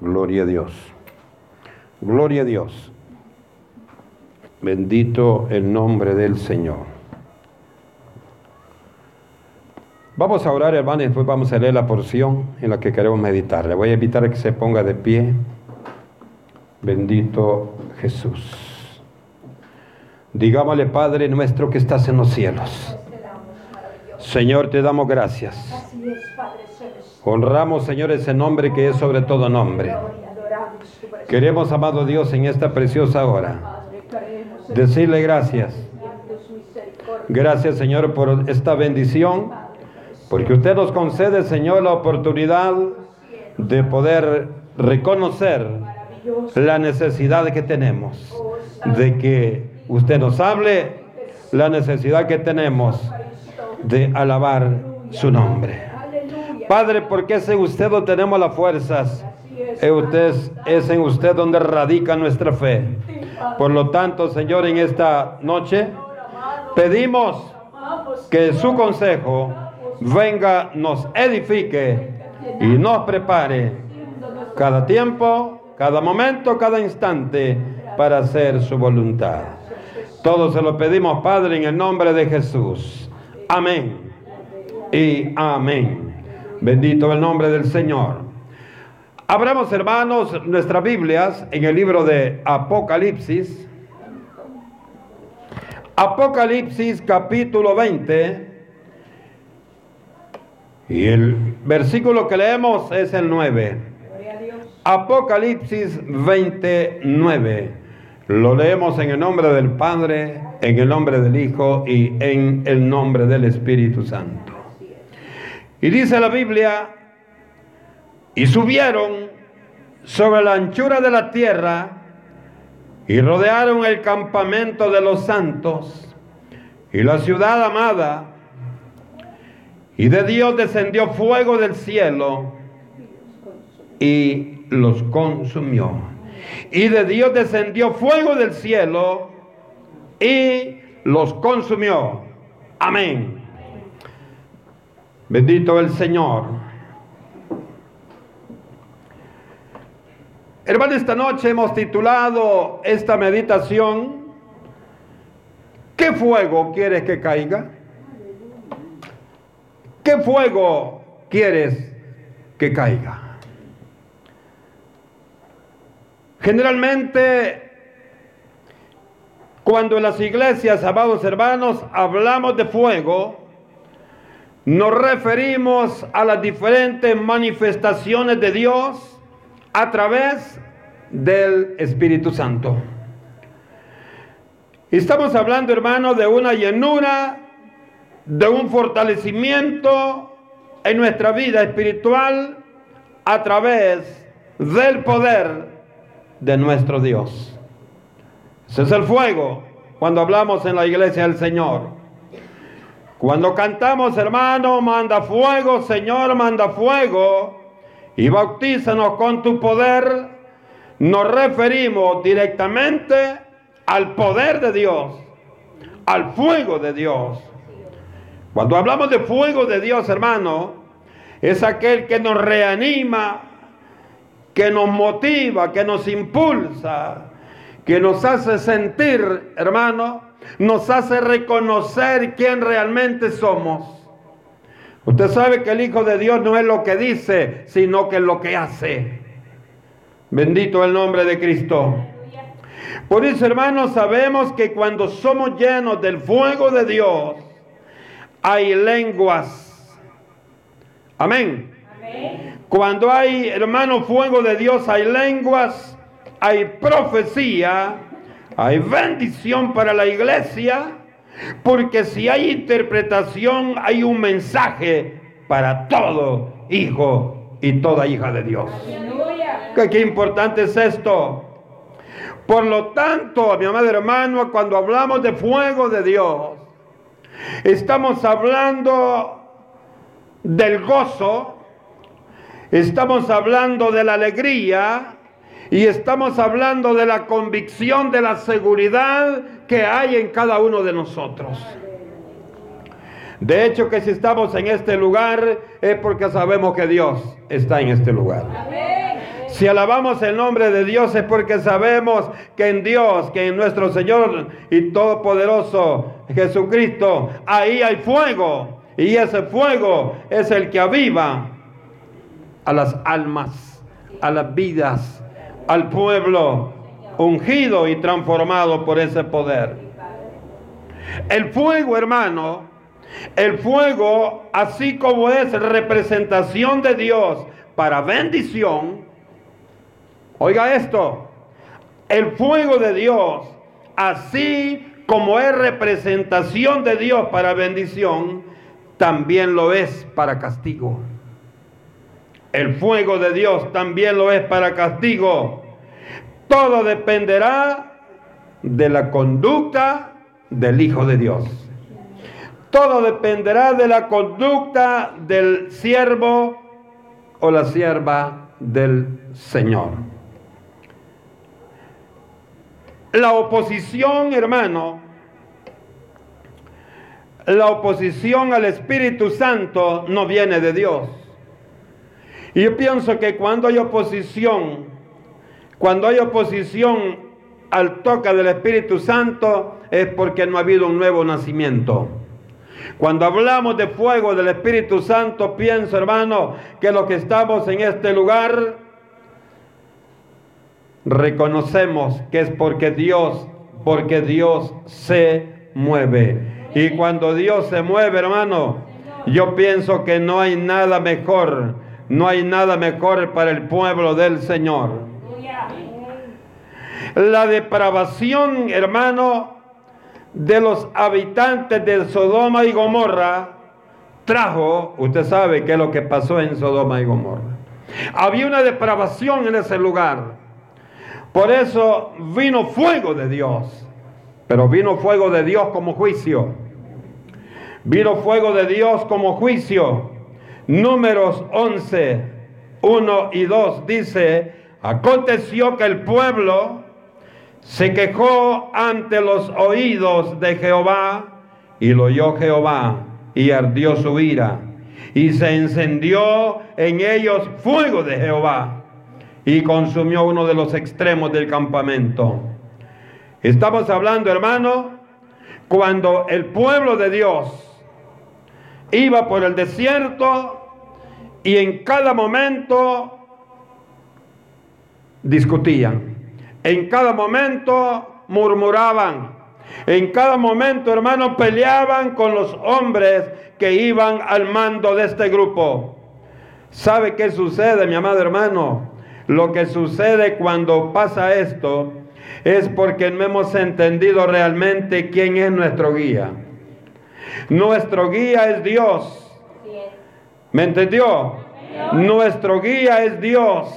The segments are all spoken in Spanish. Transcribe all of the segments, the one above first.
Gloria a Dios. Gloria a Dios. Bendito el nombre del Señor. Vamos a orar, hermano, y después vamos a leer la porción en la que queremos meditar. Le voy a invitar a que se ponga de pie. Bendito Jesús. Digámosle, Padre nuestro que estás en los cielos. Señor, te damos gracias. Honramos, Señor, ese nombre que es sobre todo nombre. Queremos, amado Dios, en esta preciosa hora, decirle gracias. Gracias, Señor, por esta bendición porque usted nos concede, Señor, la oportunidad de poder reconocer la necesidad que tenemos, de que usted nos hable la necesidad que tenemos de alabar su nombre. Padre, porque es en usted donde tenemos las fuerzas, es, usted, es en usted donde radica nuestra fe. Por lo tanto, Señor, en esta noche pedimos que su consejo venga, nos edifique y nos prepare cada tiempo, cada momento, cada instante para hacer su voluntad. Todo se lo pedimos, Padre, en el nombre de Jesús. Amén. Y amén. Bendito el nombre del Señor. Abramos, hermanos, nuestras Biblias en el libro de Apocalipsis. Apocalipsis capítulo 20 y el versículo que leemos es el 9. Apocalipsis 29. Lo leemos en el nombre del Padre, en el nombre del Hijo y en el nombre del Espíritu Santo. Y dice la Biblia, y subieron sobre la anchura de la tierra y rodearon el campamento de los santos y la ciudad amada y de Dios descendió fuego del cielo y los consumió. Y de Dios descendió fuego del cielo y los consumió. Amén. Bendito el Señor. Hermano, esta noche hemos titulado esta meditación, ¿qué fuego quieres que caiga? ¿Qué fuego quieres que caiga? Generalmente, cuando en las iglesias, amados hermanos, hablamos de fuego, nos referimos a las diferentes manifestaciones de Dios a través del Espíritu Santo. Estamos hablando, hermano, de una llenura de un fortalecimiento en nuestra vida espiritual a través del poder de nuestro Dios. Ese es el fuego cuando hablamos en la iglesia del Señor. Cuando cantamos, hermano, manda fuego, Señor, manda fuego, y bautízanos con tu poder, nos referimos directamente al poder de Dios, al fuego de Dios. Cuando hablamos de fuego de Dios, hermano, es aquel que nos reanima, que nos motiva, que nos impulsa, que nos hace sentir, hermano, nos hace reconocer quién realmente somos. Usted sabe que el Hijo de Dios no es lo que dice, sino que es lo que hace. Bendito el nombre de Cristo. Por eso, hermanos, sabemos que cuando somos llenos del fuego de Dios, hay lenguas. Amén. Cuando hay, hermano, fuego de Dios, hay lenguas, hay profecía, hay bendición para la iglesia, porque si hay interpretación, hay un mensaje para todo hijo y toda hija de Dios. ¿Qué, qué importante es esto? Por lo tanto, mi amado hermano, cuando hablamos de fuego de Dios, Estamos hablando del gozo, estamos hablando de la alegría y estamos hablando de la convicción, de la seguridad que hay en cada uno de nosotros. De hecho que si estamos en este lugar es porque sabemos que Dios está en este lugar. Si alabamos el nombre de Dios es porque sabemos que en Dios, que en nuestro Señor y Todopoderoso Jesucristo, ahí hay fuego. Y ese fuego es el que aviva a las almas, a las vidas, al pueblo ungido y transformado por ese poder. El fuego, hermano, el fuego, así como es representación de Dios para bendición, oiga esto, el fuego de Dios, así como es representación de Dios para bendición, también lo es para castigo. El fuego de Dios también lo es para castigo. Todo dependerá de la conducta del Hijo de Dios. Todo dependerá de la conducta del siervo o la sierva del Señor. La oposición, hermano, la oposición al Espíritu Santo no viene de Dios. Y yo pienso que cuando hay oposición, cuando hay oposición al toque del Espíritu Santo, es porque no ha habido un nuevo nacimiento. Cuando hablamos de fuego del Espíritu Santo, pienso, hermano, que los que estamos en este lugar reconocemos que es porque Dios, porque Dios se mueve. Y cuando Dios se mueve, hermano, yo pienso que no hay nada mejor, no hay nada mejor para el pueblo del Señor. La depravación, hermano, de los habitantes de Sodoma y Gomorra trajo, usted sabe qué es lo que pasó en Sodoma y Gomorra. Había una depravación en ese lugar. Por eso vino fuego de Dios. Pero vino fuego de Dios como juicio. Vino fuego de Dios como juicio. Números 11, 1 y 2 dice, aconteció que el pueblo se quejó ante los oídos de Jehová y lo oyó Jehová y ardió su ira y se encendió en ellos fuego de Jehová y consumió uno de los extremos del campamento. Estamos hablando, hermano, cuando el pueblo de Dios iba por el desierto y en cada momento discutían en cada momento murmuraban. En cada momento, hermanos, peleaban con los hombres que iban al mando de este grupo. ¿Sabe qué sucede, mi amado hermano? Lo que sucede cuando pasa esto es porque no hemos entendido realmente quién es nuestro guía. Nuestro guía es Dios. ¿Me entendió? Nuestro guía es Dios.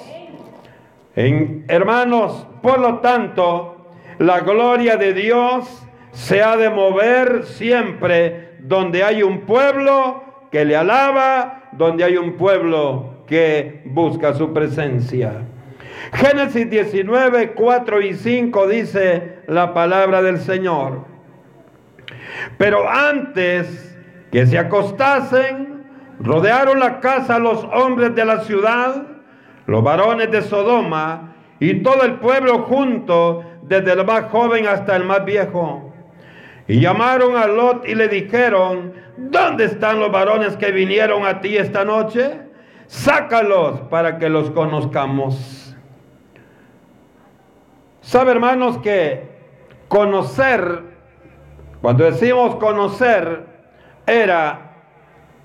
Hermanos, por lo tanto, la gloria de Dios se ha de mover siempre donde hay un pueblo que le alaba, donde hay un pueblo que busca su presencia. Génesis 19, 4 y 5 dice la palabra del Señor. Pero antes que se acostasen, rodearon la casa los hombres de la ciudad, los varones de Sodoma, y todo el pueblo junto, desde el más joven hasta el más viejo. Y llamaron a Lot y le dijeron, ¿dónde están los varones que vinieron a ti esta noche? Sácalos para que los conozcamos. Sabe hermanos que conocer, cuando decimos conocer, era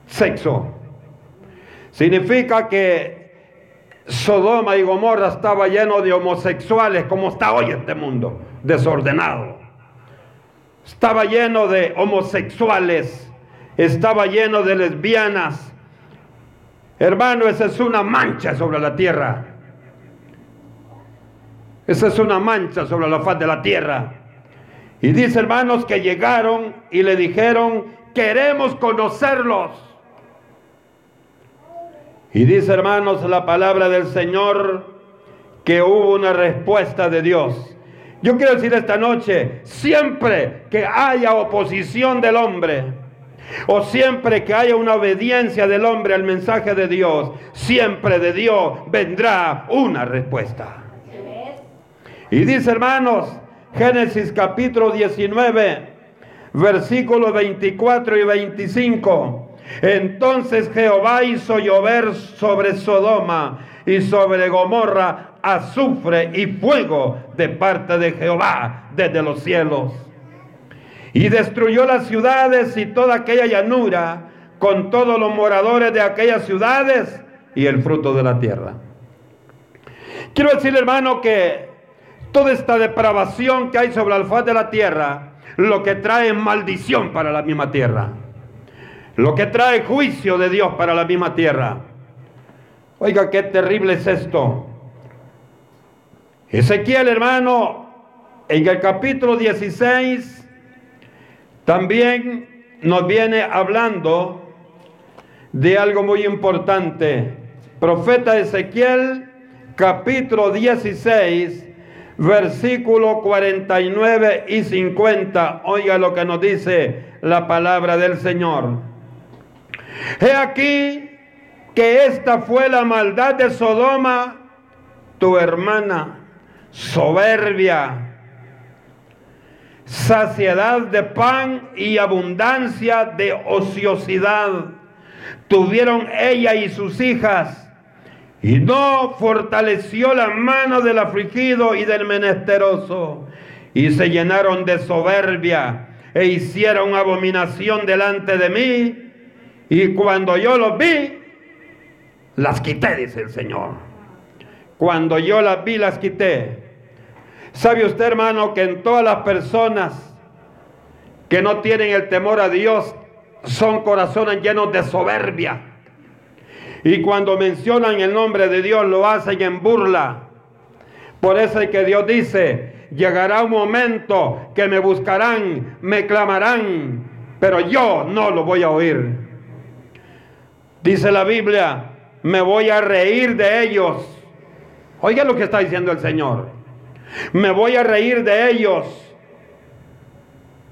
sexo. Significa que Sodoma y Gomorra estaba lleno de homosexuales como está hoy este mundo, desordenado. Estaba lleno de homosexuales, estaba lleno de lesbianas. Hermano, esa es una mancha sobre la tierra. Esa es una mancha sobre la faz de la tierra. Y dice hermanos que llegaron y le dijeron, queremos conocerlos. Y dice, hermanos, la palabra del Señor que hubo una respuesta de Dios. Yo quiero decir esta noche, siempre que haya oposición del hombre, o siempre que haya una obediencia del hombre al mensaje de Dios, siempre de Dios vendrá una respuesta. Y dice hermanos, Génesis capítulo 19, versículos 24 y 25. Entonces Jehová hizo llover sobre Sodoma y sobre Gomorra azufre y fuego de parte de Jehová desde los cielos. Y destruyó las ciudades y toda aquella llanura con todos los moradores de aquellas ciudades y el fruto de la tierra. Quiero decir, hermano, que toda esta depravación que hay sobre el faz de la tierra, lo que trae maldición para la misma tierra. Lo que trae juicio de Dios para la misma tierra. Oiga, qué terrible es esto. Ezequiel, hermano, en el capítulo 16, también nos viene hablando de algo muy importante. Profeta Ezequiel, capítulo 16, versículo 49 y 50. Oiga lo que nos dice la palabra del Señor. He aquí que esta fue la maldad de Sodoma, tu hermana, soberbia, saciedad de pan y abundancia de ociosidad. Tuvieron ella y sus hijas y no fortaleció la mano del afligido y del menesteroso. Y se llenaron de soberbia e hicieron abominación delante de mí. Y cuando yo los vi, las quité, dice el Señor. Cuando yo las vi, las quité. ¿Sabe usted, hermano, que en todas las personas que no tienen el temor a Dios son corazones llenos de soberbia? Y cuando mencionan el nombre de Dios lo hacen en burla. Por eso es que Dios dice, llegará un momento que me buscarán, me clamarán, pero yo no lo voy a oír. Dice la Biblia, me voy a reír de ellos. Oiga lo que está diciendo el Señor. Me voy a reír de ellos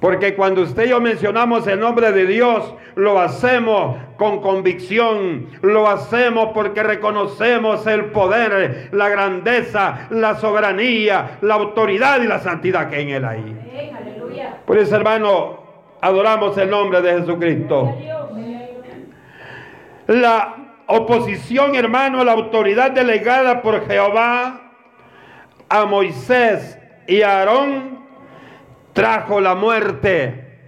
porque cuando usted y yo mencionamos el nombre de Dios, lo hacemos con convicción, lo hacemos porque reconocemos el poder, la grandeza, la soberanía, la autoridad y la santidad que en Él hay. Por eso, hermano, adoramos el nombre de Jesucristo. La oposición, hermano, a la autoridad delegada por Jehová a Moisés y a Aarón trajo la muerte,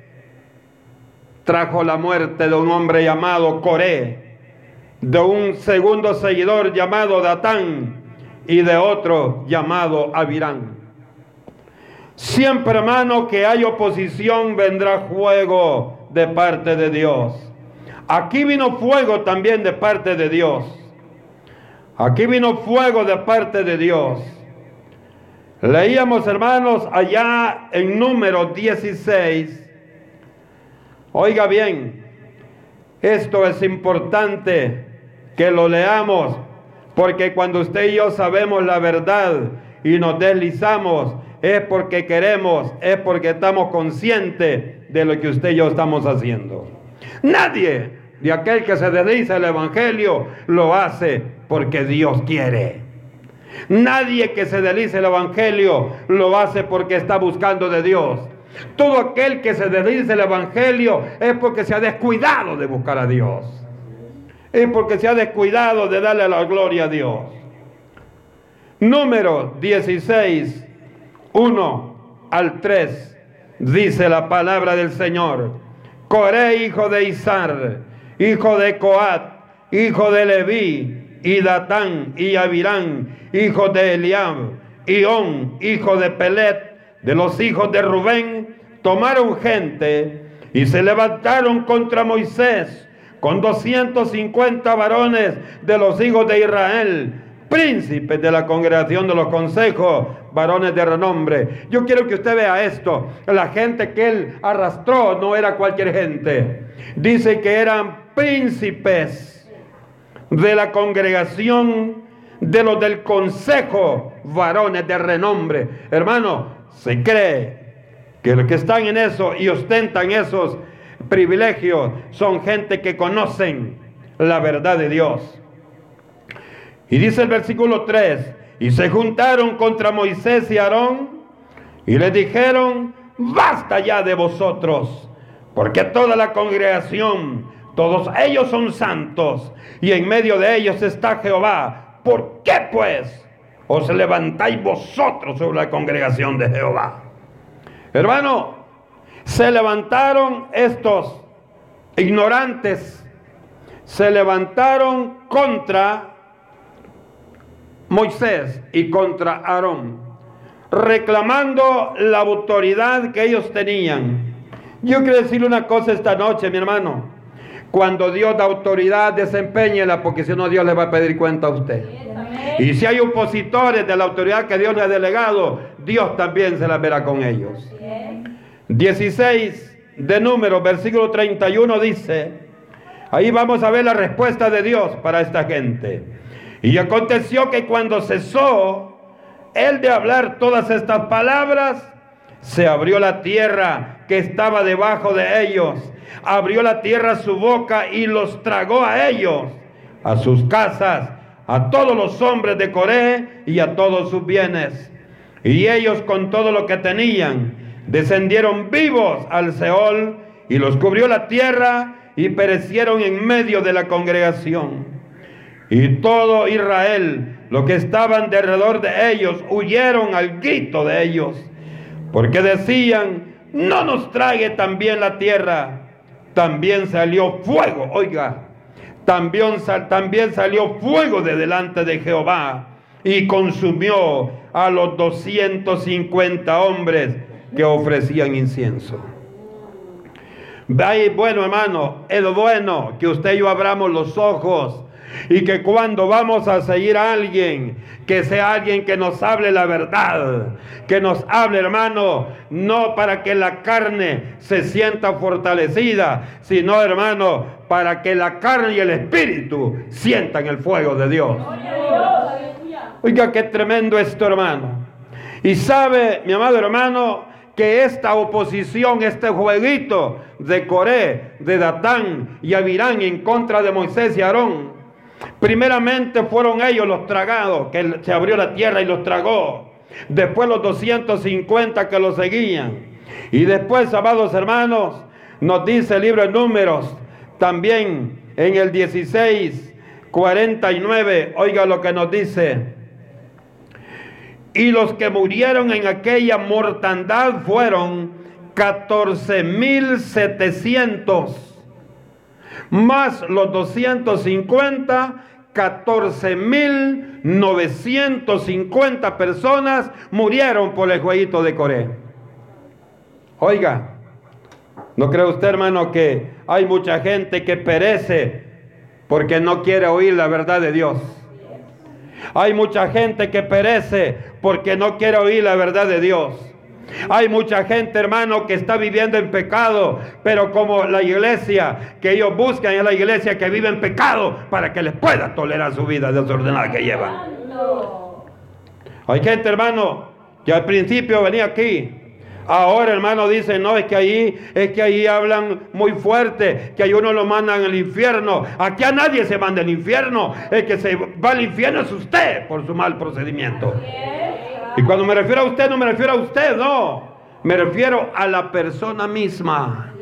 trajo la muerte de un hombre llamado Coré, de un segundo seguidor llamado Datán y de otro llamado Abirán. Siempre, hermano, que hay oposición, vendrá fuego de parte de Dios. Aquí vino fuego también de parte de Dios. Aquí vino fuego de parte de Dios. Leíamos, hermanos, allá en número 16. Oiga bien, esto es importante que lo leamos, porque cuando usted y yo sabemos la verdad y nos deslizamos, es porque queremos, es porque estamos conscientes de lo que usted y yo estamos haciendo. Nadie de aquel que se desliza el Evangelio lo hace porque Dios quiere. Nadie que se delice el Evangelio lo hace porque está buscando de Dios. Todo aquel que se dedice el Evangelio es porque se ha descuidado de buscar a Dios. Es porque se ha descuidado de darle la gloria a Dios. Número 16, 1 al 3, dice la palabra del Señor. Coré, hijo de Izar, hijo de Coat, hijo de Leví, y Datán y Abirán, hijo de Eliab, y On, hijo de Pelet, de los hijos de Rubén, tomaron gente y se levantaron contra Moisés con 250 varones de los hijos de Israel, príncipes de la congregación de los consejos, varones de renombre. Yo quiero que usted vea esto. La gente que él arrastró no era cualquier gente. Dice que eran príncipes de la congregación de los del consejo, varones de renombre. Hermano, se cree que los que están en eso y ostentan esos privilegios son gente que conocen la verdad de Dios. Y dice el versículo 3, y se juntaron contra Moisés y Aarón y le dijeron, basta ya de vosotros, porque toda la congregación, todos ellos son santos y en medio de ellos está Jehová. ¿Por qué pues os levantáis vosotros sobre la congregación de Jehová? Hermano, se levantaron estos ignorantes, se levantaron contra Moisés y contra Aarón, reclamando la autoridad que ellos tenían. Yo quiero decirle una cosa esta noche, mi hermano. Cuando Dios da autoridad, desempeñela, porque si no, Dios le va a pedir cuenta a usted. Y si hay opositores de la autoridad que Dios le ha delegado, Dios también se la verá con ellos. 16 de número, versículo 31 dice, ahí vamos a ver la respuesta de Dios para esta gente. Y aconteció que cuando cesó él de hablar todas estas palabras, se abrió la tierra que estaba debajo de ellos. Abrió la tierra su boca y los tragó a ellos, a sus casas, a todos los hombres de Coré y a todos sus bienes. Y ellos con todo lo que tenían descendieron vivos al Seol y los cubrió la tierra y perecieron en medio de la congregación. Y todo Israel, lo que estaban de alrededor de ellos, huyeron al grito de ellos, porque decían, no nos trague también la tierra. También salió fuego, oiga, también, salió fuego de delante de Jehová y consumió a los 250 hombres que ofrecían incienso. Bueno, hermano, es bueno que usted y yo abramos los ojos y que cuando vamos a seguir a alguien, que sea alguien que nos hable la verdad, que nos hable, hermano, no para que la carne se sienta fortalecida, sino, hermano, para que la carne y el espíritu sientan el fuego de Dios. Oiga, qué tremendo esto, hermano. Y sabe, mi amado hermano, que esta oposición, este jueguito de Coré, de Datán y Abirán en contra de Moisés y Aarón, primeramente fueron ellos los tragados, que se abrió la tierra y los tragó. Después los 250 que los seguían. Y después, amados hermanos, nos dice el libro de números, también en el 16, 49, oiga lo que nos dice. Y los que murieron en aquella mortandad fueron 14.700. Más los 250, 14.950 personas murieron por el jueguito de Coré. Oiga, ¿no cree usted, hermano, que hay mucha gente que perece porque no quiere oír la verdad de Dios? Hay mucha gente que perece porque no quiere oír la verdad de Dios. Hay mucha gente, hermano, que está viviendo en pecado, pero como la iglesia que ellos buscan es la iglesia que vive en pecado para que les pueda tolerar su vida desordenada que llevan. Hay gente, hermano, que al principio venía aquí Ahora, hermano, dice, no, es que ahí, es que ahí hablan muy fuerte, que ahí uno lo mandan al infierno. Aquí a nadie se manda al infierno. El que se va al infierno es usted por su mal procedimiento. Y cuando me refiero a usted, no me refiero a usted, no. Me refiero a la persona misma.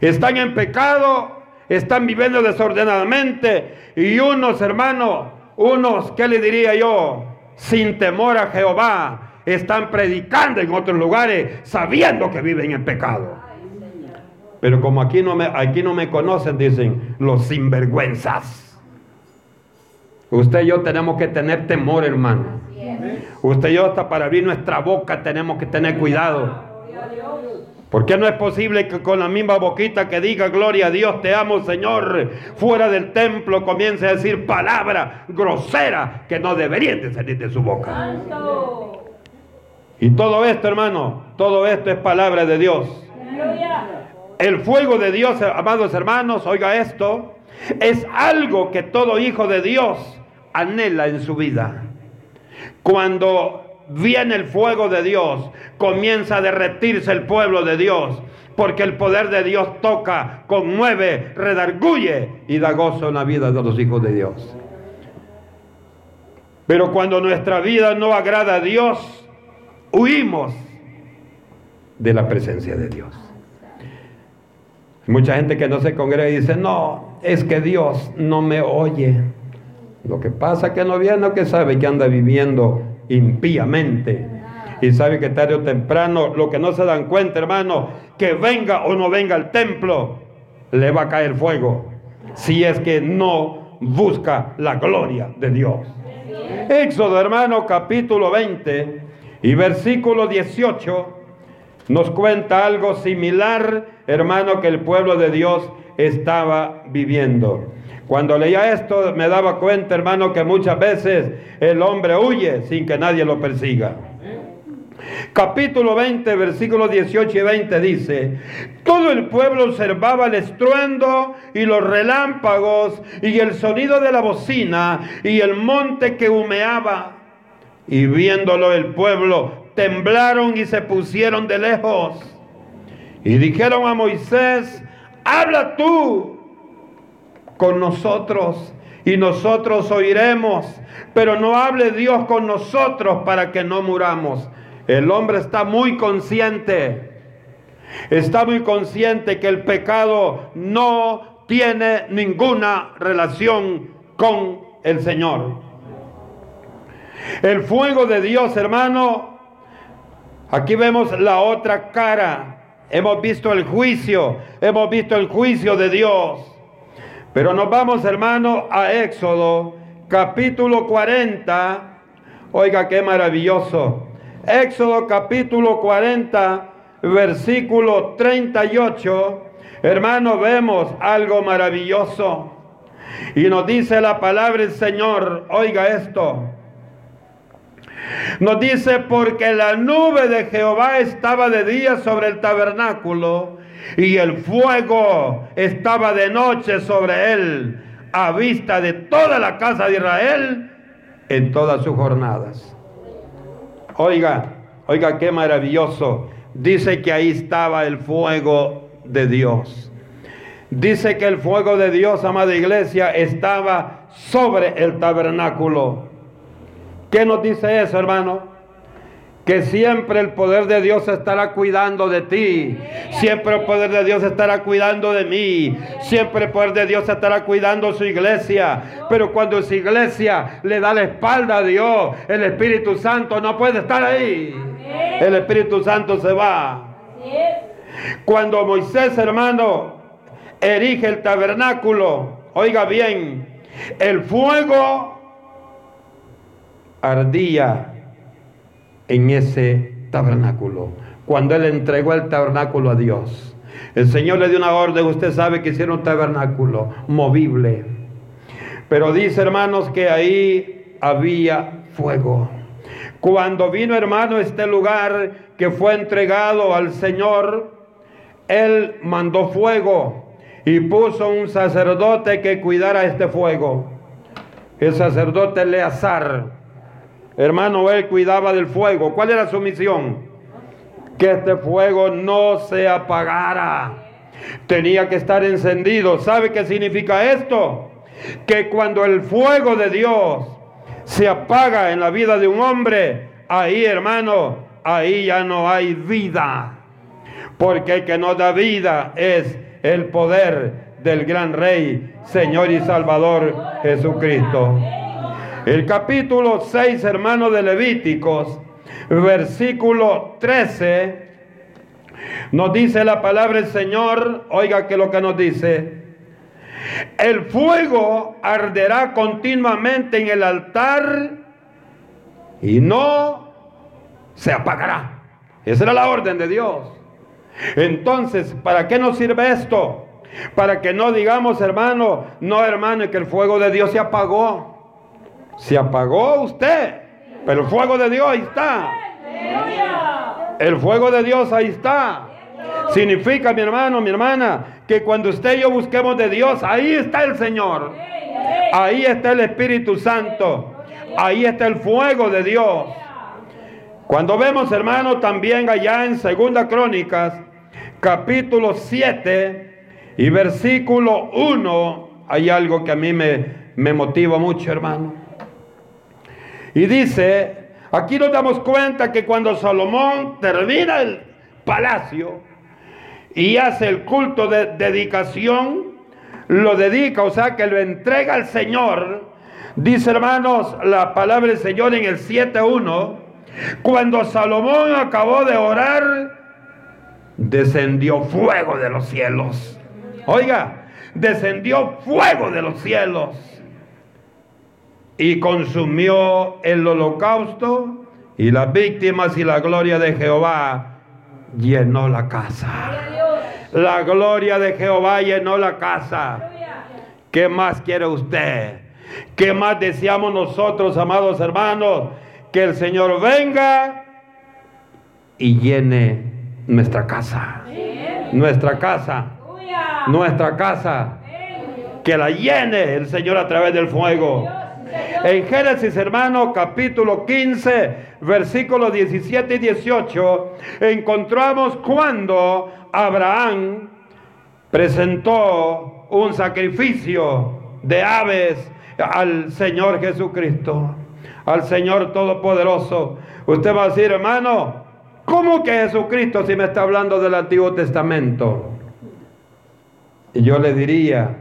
Están en pecado, están viviendo desordenadamente. Y unos, hermanos, unos, ¿qué le diría yo? Sin temor a Jehová están predicando en otros lugares sabiendo que viven en pecado. Pero como aquí no me, aquí no me conocen, dicen los sinvergüenzas. Usted y yo tenemos que tener temor, hermano. Usted y yo hasta para abrir nuestra boca tenemos que tener cuidado. Porque no es posible que con la misma boquita que diga gloria a Dios, te amo Señor, fuera del templo comience a decir palabras groseras que no deberían de salir de su boca. Y todo esto, hermano, todo esto es palabra de Dios. El fuego de Dios, amados hermanos, oiga esto, es algo que todo hijo de Dios anhela en su vida. Cuando viene el fuego de Dios, comienza a derretirse el pueblo de Dios, porque el poder de Dios toca, conmueve, redarguye y da gozo en la vida de los hijos de Dios. Pero cuando nuestra vida no agrada a Dios, huimos de la presencia de Dios. Mucha gente que no se congrega y dice, no, es que Dios no me oye. Lo que pasa es que no viene que sabe que anda viviendo impíamente. Y sabe que tarde o temprano, lo que no se dan cuenta, hermano, que venga o no venga al templo, le va a caer fuego. Si es que no busca la gloria de Dios. Éxodo, hermano, capítulo 20 y versículo 18 nos cuenta algo similar, hermano, que el pueblo de Dios estaba viviendo. Cuando leía esto me daba cuenta, hermano, que muchas veces el hombre huye sin que nadie lo persiga. Capítulo 20, versículos 18 y 20 dice, todo el pueblo observaba el estruendo y los relámpagos y el sonido de la bocina y el monte que humeaba. Y viéndolo el pueblo temblaron y se pusieron de lejos. Y dijeron a Moisés, habla tú con nosotros y nosotros oiremos, pero no hable Dios con nosotros para que no muramos. El hombre está muy consciente, está muy consciente que el pecado no tiene ninguna relación con el Señor. El fuego de Dios, hermano, Aquí vemos la otra cara. Hemos visto el juicio, hemos visto el juicio de Dios. Pero nos vamos, hermano, a Éxodo, capítulo 40. Oiga, qué maravilloso. Éxodo, capítulo 40, versículo 38. Hermano, vemos algo maravilloso. Y nos dice la palabra del Señor, oiga esto. Nos dice, porque la nube de Jehová estaba de día sobre el tabernáculo y el fuego estaba de noche sobre él, a vista de toda la casa de Israel en todas sus jornadas. Oiga, oiga qué maravilloso. Dice que ahí estaba el fuego de Dios. Dice que el fuego de Dios, amada iglesia, estaba sobre el tabernáculo. ¿Qué nos dice eso, hermano? Que siempre el poder de Dios estará cuidando de ti. Siempre el poder de Dios estará cuidando de mí. Siempre el poder de Dios estará cuidando su iglesia. Pero cuando su iglesia le da la espalda a Dios, el Espíritu Santo no puede estar ahí. El Espíritu Santo se va. Cuando Moisés, hermano, erige el tabernáculo, oiga bien, el fuego ardía en ese tabernáculo. Cuando él entregó el tabernáculo a Dios. El Señor le dio una orden, usted sabe que hicieron un tabernáculo movible. Pero dice hermanos que ahí había fuego. Cuando vino hermano este lugar que fue entregado al Señor, Él mandó fuego y puso un sacerdote que cuidara este fuego. El sacerdote Eleazar Hermano, él cuidaba del fuego. ¿Cuál era su misión? Que este fuego no se apagara. Tenía que estar encendido. ¿Sabe qué significa esto? Que cuando el fuego de Dios se apaga en la vida de un hombre, ahí hermano, ahí ya no hay vida. Porque el que nos da vida es el poder del gran Rey, Señor y Salvador Jesucristo. El capítulo 6, hermano de Levíticos, versículo 13, nos dice la palabra del Señor, oiga que lo que nos dice, el fuego arderá continuamente en el altar y no se apagará. Esa era la orden de Dios. Entonces, ¿para qué nos sirve esto? Para que no digamos, hermano, no, hermano, que el fuego de Dios se apagó. Se apagó usted, pero el fuego de Dios ahí está. El fuego de Dios ahí está. Significa, mi hermano, mi hermana, que cuando usted y yo busquemos de Dios, ahí está el Señor. Ahí está el Espíritu Santo. Ahí está el fuego de Dios. Cuando vemos, hermano, también allá en Segunda Crónicas, capítulo 7 y versículo 1, hay algo que a mí me, me motiva mucho, hermano. Y dice, aquí nos damos cuenta que cuando Salomón termina el palacio y hace el culto de dedicación, lo dedica, o sea que lo entrega al Señor. Dice hermanos la palabra del Señor en el 7.1, cuando Salomón acabó de orar, descendió fuego de los cielos. Oiga, descendió fuego de los cielos y consumió el holocausto y las víctimas y la gloria de Jehová llenó la casa. La gloria de Jehová llenó la casa. ¿Qué más quiere usted? ¿Qué más deseamos nosotros, amados hermanos? Que el Señor venga y llene nuestra casa. Nuestra casa. Nuestra casa. Que la llene el Señor a través del fuego. En Génesis, hermano, capítulo 15, versículos 17 y 18, encontramos cuando Abraham presentó un sacrificio de aves al Señor Jesucristo, al Señor Todopoderoso. Usted va a decir, hermano, ¿cómo que Jesucristo si me está hablando del Antiguo Testamento? Y yo le diría,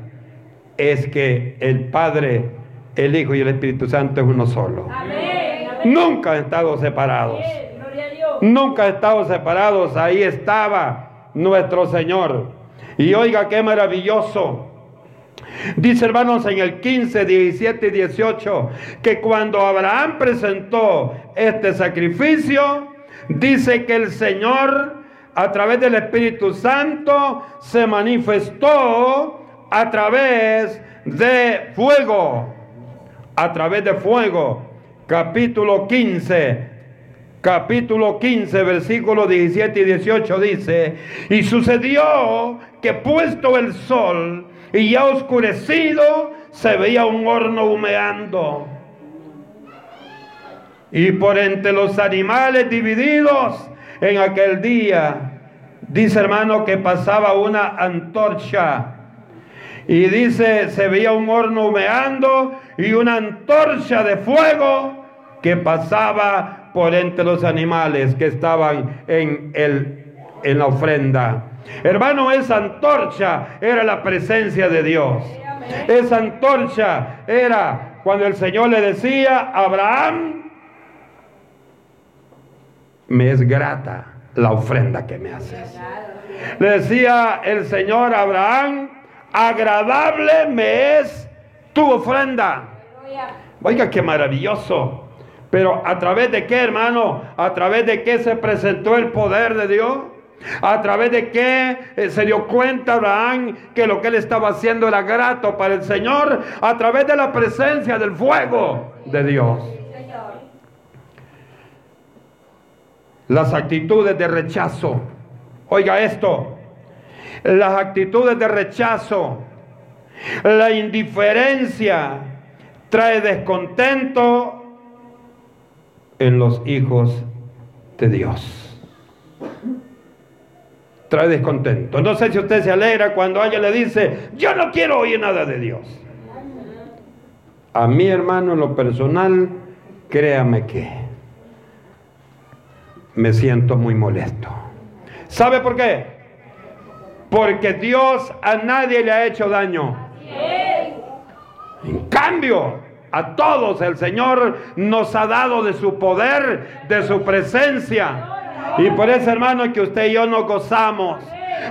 es que el Padre el Hijo y el Espíritu Santo es uno solo. Nunca han estado separados. Nunca han estado separados. Ahí estaba nuestro Señor. Y oiga qué maravilloso. Dice hermanos en el 15, 17 y 18 que cuando Abraham presentó este sacrificio, dice que el Señor a través del Espíritu Santo se manifestó a través de fuego a través de fuego. Capítulo 15, capítulo 15, versículos 17 y 18 dice, y sucedió que puesto el sol y ya oscurecido, se veía un horno humeando. Y por entre los animales divididos en aquel día, dice hermano que pasaba una antorcha y dice, se veía un horno humeando y una antorcha de fuego que pasaba por entre los animales que estaban en, el, en la ofrenda. Hermano, esa antorcha era la presencia de Dios. Esa antorcha era cuando el Señor le decía, Abraham, me es grata la ofrenda que me haces. Le decía el Señor a Abraham, agradable me es tu ofrenda. Oiga, qué maravilloso. Pero a través de qué, hermano? A través de qué se presentó el poder de Dios. A través de qué eh, se dio cuenta Abraham que lo que él estaba haciendo era grato para el Señor. A través de la presencia del fuego de Dios. Las actitudes de rechazo. Oiga esto las actitudes de rechazo, la indiferencia, trae descontento en los hijos de Dios. Trae descontento. No sé si usted se alegra cuando alguien le dice, yo no quiero oír nada de Dios. A mi hermano en lo personal, créame que me siento muy molesto. ¿Sabe por qué? Porque Dios a nadie le ha hecho daño. En cambio, a todos el Señor nos ha dado de su poder, de su presencia. Y por eso, hermano, que usted y yo nos gozamos.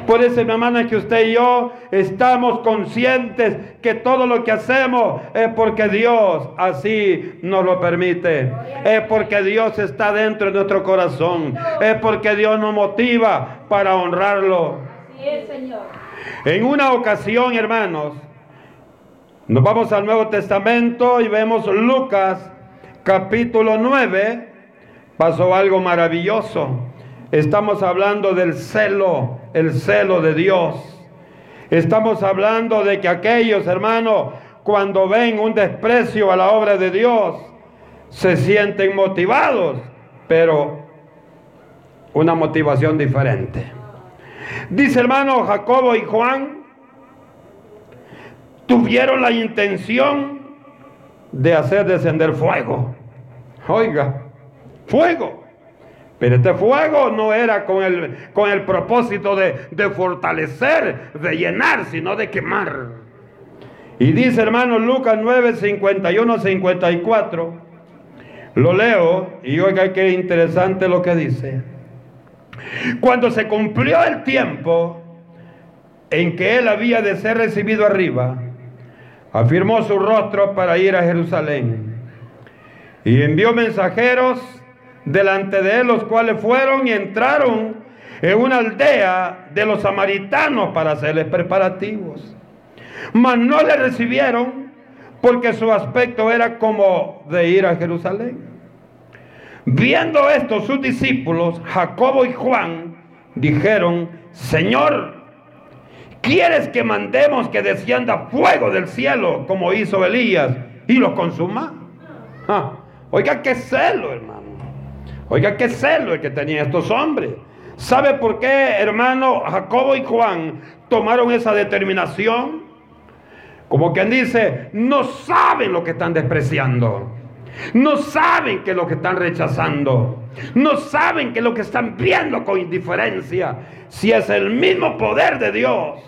Por eso, hermana, que usted y yo estamos conscientes que todo lo que hacemos es porque Dios así nos lo permite. Es porque Dios está dentro de nuestro corazón. Es porque Dios nos motiva para honrarlo. En una ocasión, hermanos, nos vamos al Nuevo Testamento y vemos Lucas capítulo 9. Pasó algo maravilloso. Estamos hablando del celo, el celo de Dios. Estamos hablando de que aquellos, hermanos, cuando ven un desprecio a la obra de Dios, se sienten motivados, pero una motivación diferente. Dice hermano Jacobo y Juan, tuvieron la intención de hacer descender fuego. Oiga, fuego. Pero este fuego no era con el, con el propósito de, de fortalecer, de llenar, sino de quemar. Y dice hermano Lucas 9, 51, 54. Lo leo y oiga qué interesante lo que dice. Cuando se cumplió el tiempo en que él había de ser recibido arriba, afirmó su rostro para ir a Jerusalén y envió mensajeros delante de él, los cuales fueron y entraron en una aldea de los samaritanos para hacerles preparativos. Mas no le recibieron porque su aspecto era como de ir a Jerusalén. Viendo esto sus discípulos, Jacobo y Juan, dijeron, Señor, ¿quieres que mandemos que descienda fuego del cielo como hizo Elías y lo consuma? Ah, oiga, qué celo, hermano. Oiga, qué celo el que tenían estos hombres. ¿Sabe por qué, hermano, Jacobo y Juan tomaron esa determinación? Como quien dice, no saben lo que están despreciando. No saben que lo que están rechazando. No saben que lo que están viendo con indiferencia, si es el mismo poder de Dios.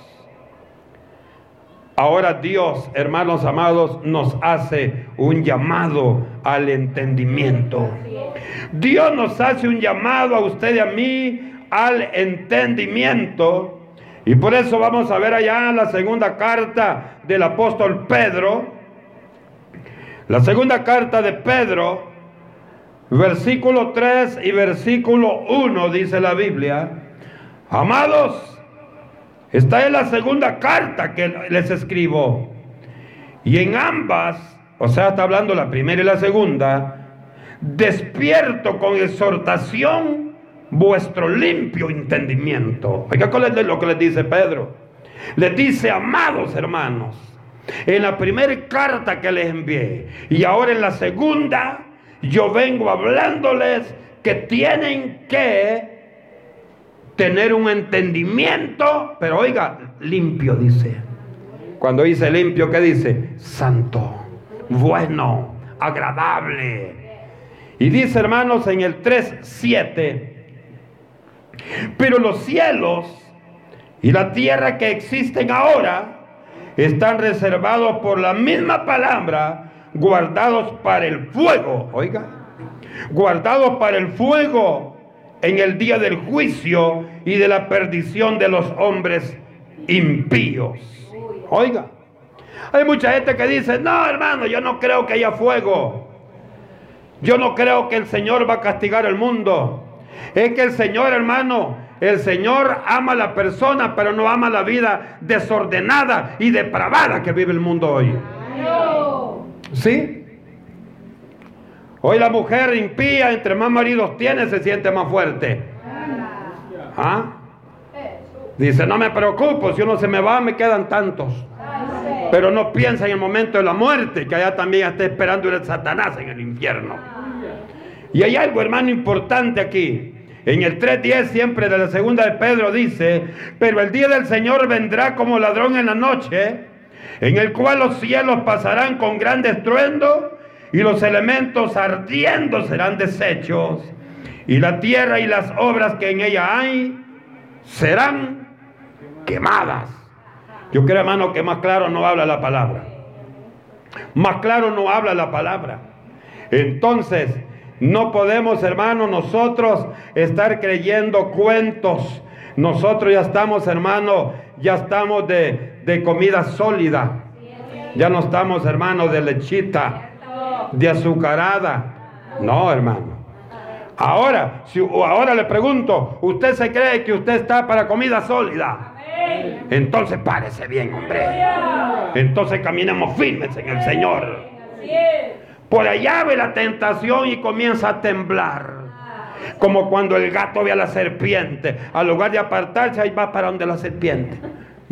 Ahora Dios, hermanos amados, nos hace un llamado al entendimiento. Dios nos hace un llamado a usted y a mí al entendimiento. Y por eso vamos a ver allá la segunda carta del apóstol Pedro la segunda carta de Pedro, versículo 3 y versículo 1 dice la Biblia, amados, esta es la segunda carta que les escribo. Y en ambas, o sea, está hablando la primera y la segunda, despierto con exhortación vuestro limpio entendimiento. Oiga, ¿cuál es lo que les dice Pedro? Les dice, amados hermanos, en la primera carta que les envié y ahora en la segunda, yo vengo hablándoles que tienen que tener un entendimiento, pero oiga, limpio dice. Cuando dice limpio, ¿qué dice? Santo, bueno, agradable. Y dice, hermanos, en el 3.7, pero los cielos y la tierra que existen ahora, están reservados por la misma palabra, guardados para el fuego, oiga, guardados para el fuego en el día del juicio y de la perdición de los hombres impíos. Oiga, hay mucha gente que dice, no hermano, yo no creo que haya fuego. Yo no creo que el Señor va a castigar el mundo. Es que el Señor, hermano, el Señor ama a la persona, pero no ama la vida desordenada y depravada que vive el mundo hoy. ¿Sí? Hoy la mujer impía, entre más maridos tiene, se siente más fuerte. ¿Ah? Dice, no me preocupo, si uno se me va, me quedan tantos. Pero no piensa en el momento de la muerte, que allá también está esperando el Satanás en el infierno. Y hay algo, hermano, importante aquí. En el 3.10 siempre de la segunda de Pedro dice, pero el día del Señor vendrá como ladrón en la noche, en el cual los cielos pasarán con gran estruendo y los elementos ardiendo serán deshechos y la tierra y las obras que en ella hay serán quemadas. Yo creo, hermano, que más claro no habla la palabra. Más claro no habla la palabra. Entonces, no podemos, hermano, nosotros estar creyendo cuentos. Nosotros ya estamos, hermano, ya estamos de, comida sólida. Ya no estamos, hermano, de lechita, de azucarada. No, hermano. Ahora, si ahora le pregunto, ¿usted se cree que usted está para comida sólida? Entonces párese bien, hombre. Entonces caminemos firmes en el Señor. Por allá ve la tentación y comienza a temblar. Como cuando el gato ve a la serpiente. Al lugar de apartarse, ahí va para donde la serpiente.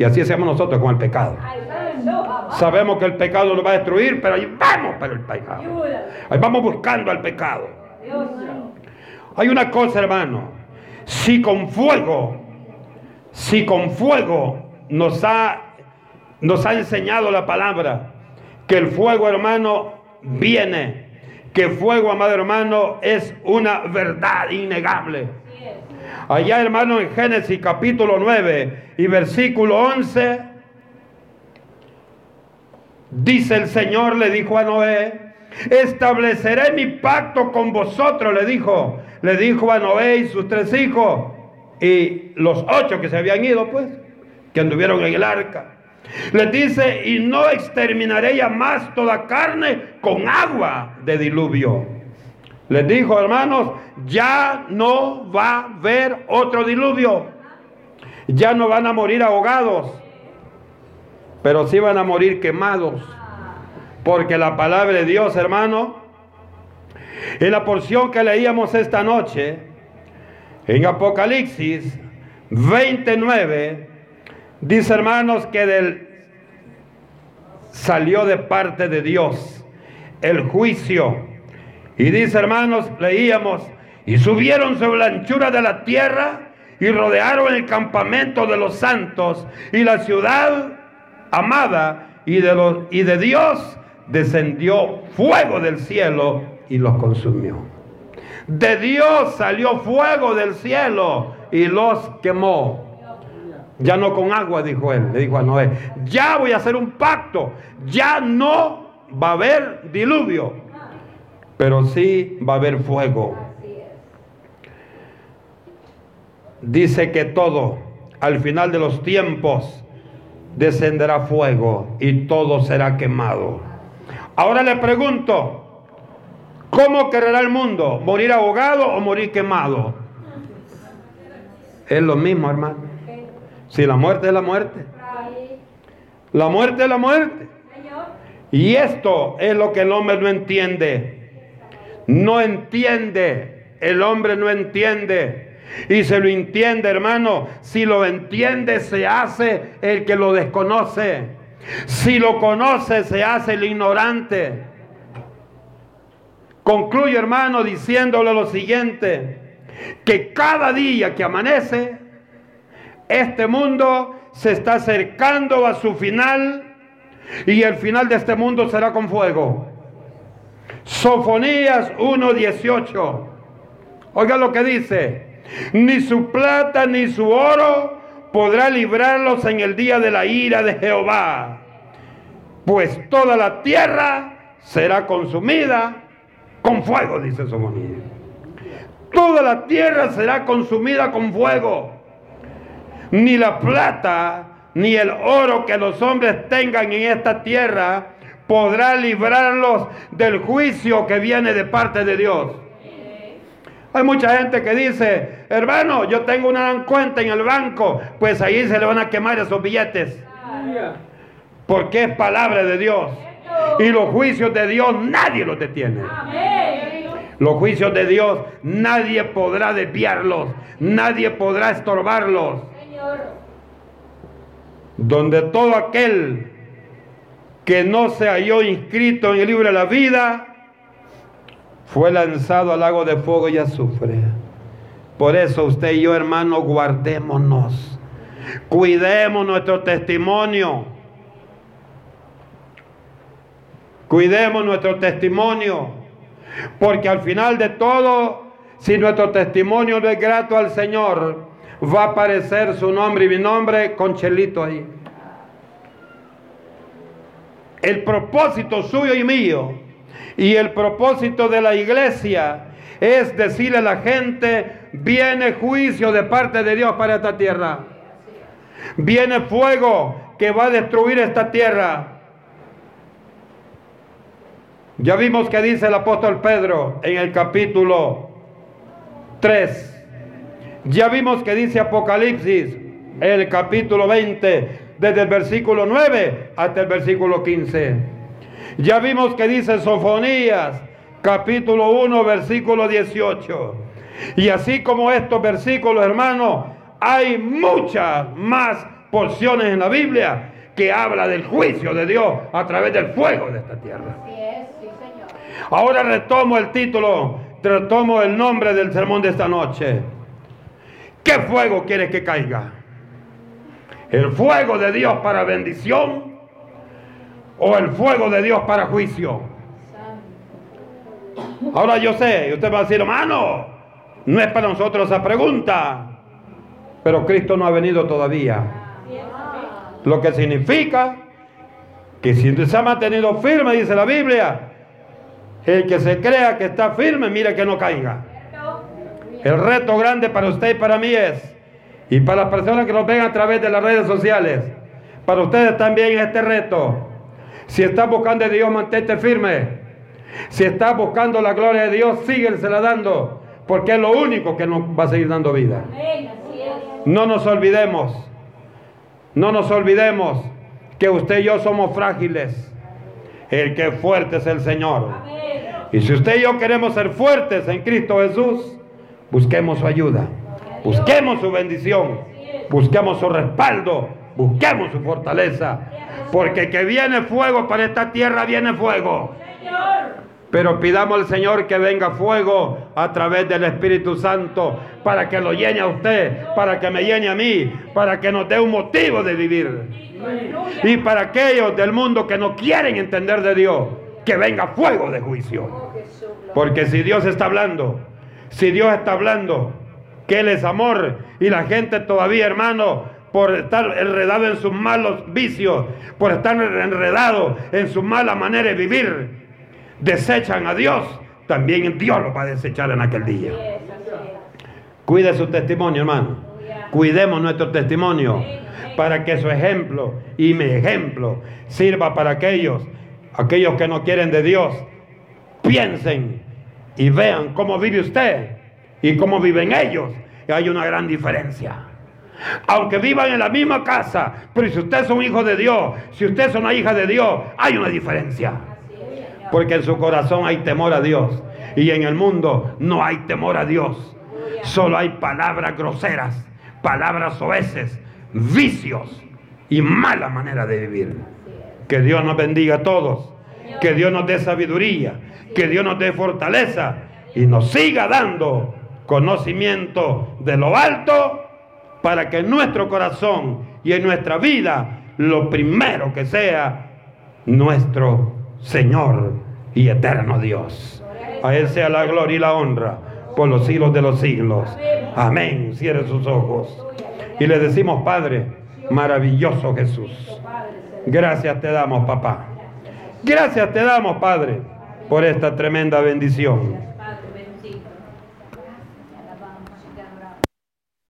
Y así hacemos nosotros con el pecado. Sabemos que el pecado nos va a destruir, pero ahí vamos para el pecado. Ahí vamos buscando al pecado. Hay una cosa, hermano. si con fuego, si con fuego nos ha, nos ha enseñado la palabra, que el fuego, hermano, viene, que fuego, amado hermano, es una verdad innegable. Allá, hermano, en Génesis capítulo 9 y versículo 11, dice el Señor, le dijo a Noé, estableceré mi pacto con vosotros, le dijo, le dijo a Noé y sus tres hijos y los ocho que se habían ido, pues, que anduvieron en el arca. Les dice, y no exterminaré ya más toda carne con agua de diluvio. Les dijo, hermanos, ya no va a haber otro diluvio. Ya no van a morir ahogados, pero sí van a morir quemados. Porque la palabra de Dios, hermano, en la porción que leíamos esta noche, en Apocalipsis 29, dice hermanos que del, salió de parte de Dios el juicio. Y dice hermanos, leíamos, y subieron sobre la anchura de la tierra y rodearon el campamento de los santos y la ciudad amada y de, los, y de Dios descendió fuego del cielo y los consumió. De Dios salió fuego del cielo y los quemó. Ya no con agua, dijo él, le dijo a Noé, ya voy a hacer un pacto, ya no va a haber diluvio, pero sí va a haber fuego. Dice que todo, al final de los tiempos, descenderá fuego y todo será quemado. Ahora le pregunto, ¿cómo querrá el mundo? ¿Morir ahogado o morir quemado? Es lo mismo, hermano. Si la muerte es la muerte. La muerte es la muerte. Y esto es lo que el hombre no entiende. No entiende. El hombre no entiende. Y se lo entiende, hermano. Si lo entiende, se hace el que lo desconoce. Si lo conoce, se hace el ignorante. Concluye, hermano, diciéndole lo siguiente, que cada día que amanece, este mundo se está acercando a su final y el final de este mundo será con fuego. Sofonías 1.18. Oiga lo que dice. Ni su plata ni su oro podrá librarlos en el día de la ira de Jehová, pues toda la tierra será consumida con fuego, dice Somonía. Toda la tierra será consumida con fuego. Ni la plata ni el oro que los hombres tengan en esta tierra podrá librarlos del juicio que viene de parte de Dios. Hay mucha gente que dice, hermano, yo tengo una cuenta en el banco, pues ahí se le van a quemar esos billetes. Porque es palabra de Dios. Y los juicios de Dios nadie los detiene. Los juicios de Dios nadie podrá desviarlos, nadie podrá estorbarlos. Donde todo aquel que no se halló inscrito en el libro de la vida, fue lanzado al lago de fuego y azufre. Por eso usted y yo, hermano, guardémonos. Cuidemos nuestro testimonio. Cuidemos nuestro testimonio. Porque al final de todo, si nuestro testimonio no es grato al Señor, va a aparecer su nombre y mi nombre con chelito ahí. El propósito suyo y mío y el propósito de la iglesia es decirle a la gente, viene juicio de parte de Dios para esta tierra. Viene fuego que va a destruir esta tierra. Ya vimos que dice el apóstol Pedro en el capítulo 3. Ya vimos que dice Apocalipsis el capítulo 20, desde el versículo 9 hasta el versículo 15. Ya vimos que dice Sofonías, capítulo 1, versículo 18. Y así como estos versículos, hermanos, hay muchas más porciones en la Biblia que habla del juicio de Dios a través del fuego de esta tierra. Ahora retomo el título, retomo el nombre del sermón de esta noche. ¿Qué fuego quieres que caiga? ¿El fuego de Dios para bendición o el fuego de Dios para juicio? Ahora yo sé, usted va a decir, hermano, no es para nosotros esa pregunta, pero Cristo no ha venido todavía. Lo que significa que si se ha mantenido firme, dice la Biblia, el que se crea que está firme, mire que no caiga. El reto grande para usted y para mí es, y para las personas que nos ven a través de las redes sociales, para ustedes también este reto. Si estás buscando a Dios, mantente firme. Si estás buscando la gloria de Dios, síguesela dando, porque es lo único que nos va a seguir dando vida. No nos olvidemos, no nos olvidemos que usted y yo somos frágiles. El que es fuerte es el Señor. Y si usted y yo queremos ser fuertes en Cristo Jesús, busquemos su ayuda, busquemos su bendición, busquemos su respaldo, busquemos su fortaleza. Porque que viene fuego para esta tierra, viene fuego. Pero pidamos al Señor que venga fuego a través del Espíritu Santo para que lo llene a usted, para que me llene a mí, para que nos dé un motivo de vivir. Y para aquellos del mundo que no quieren entender de Dios, que venga fuego de juicio. Porque si Dios está hablando, si Dios está hablando, que Él es amor. Y la gente todavía, hermano, por estar enredado en sus malos vicios, por estar enredado en su mala manera de vivir, desechan a Dios, también Dios lo va a desechar en aquel día. Cuide su testimonio, hermano. Cuidemos nuestro testimonio para que su ejemplo y mi ejemplo sirva para aquellos, aquellos que no quieren de Dios, piensen y vean cómo vive usted y cómo viven ellos. Hay una gran diferencia. Aunque vivan en la misma casa, pero si usted es un hijo de Dios, si usted es una hija de Dios, hay una diferencia. Porque en su corazón hay temor a Dios. Y en el mundo no hay temor a Dios. Solo hay palabras groseras, palabras soeces, vicios y mala manera de vivir. Que Dios nos bendiga a todos. Que Dios nos dé sabiduría. Que Dios nos dé fortaleza. Y nos siga dando conocimiento de lo alto para que en nuestro corazón y en nuestra vida lo primero que sea nuestro Señor y eterno Dios. A Él sea la gloria y la honra por los siglos de los siglos. Amén. Cierre sus ojos. Y le decimos, Padre, maravilloso Jesús. Gracias te damos, papá. Gracias te damos, Padre, por esta tremenda bendición.